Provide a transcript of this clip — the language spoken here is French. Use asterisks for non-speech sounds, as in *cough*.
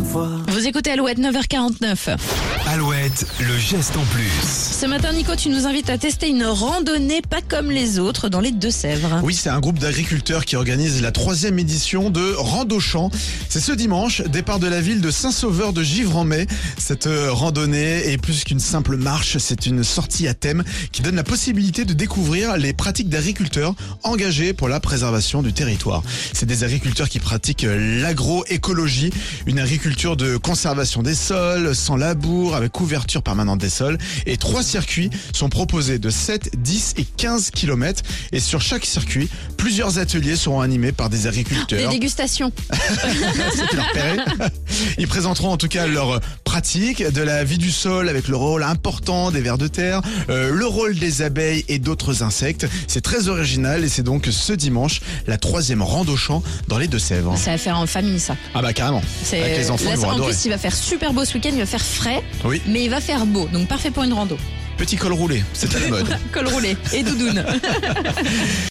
une fois. Vous écoutez Alouette 9h49. Alouette, le geste en plus. Ce matin, Nico, tu nous invites à tester une randonnée pas comme les autres dans les Deux-Sèvres. Oui, c'est un groupe d'agriculteurs qui organise la troisième édition de Rando-Champ. C'est ce dimanche, départ de la ville de Saint-Sauveur de Givre-en-Mai. Cette euh, randonnée est plus qu'une simple marche, c'est une sortie à thème qui donne la possibilité de découvrir les pratiques d'agriculteurs engagés pour la préservation du territoire. C'est des agriculteurs qui pratiquent euh, l'agroécologie, une agriculture de conservation des sols, sans labour, avec couverture permanente des sols. Et trois circuits sont proposés de 7, 10 et 15 km. Et sur chaque circuit, plusieurs ateliers seront animés par des Des agriculteurs. dégustations. *laughs* C'était leur. Ils présenteront en tout cas leur pratique de la vie du sol avec le rôle important des vers de terre, euh, le rôle des abeilles et d'autres insectes. C'est très original et c'est donc ce dimanche la troisième rando champ dans les Deux-Sèvres. Ça va faire en famille, ça. Ah bah carrément. C'est- Avec les enfants, Là, ils vont en adorer. plus, il va faire super beau ce week-end, il va faire frais, Oui, mais il va faire beau. Donc parfait pour une rando. petit col roulé, c'est à la mode. *laughs* Col roulé et doudoune. *laughs*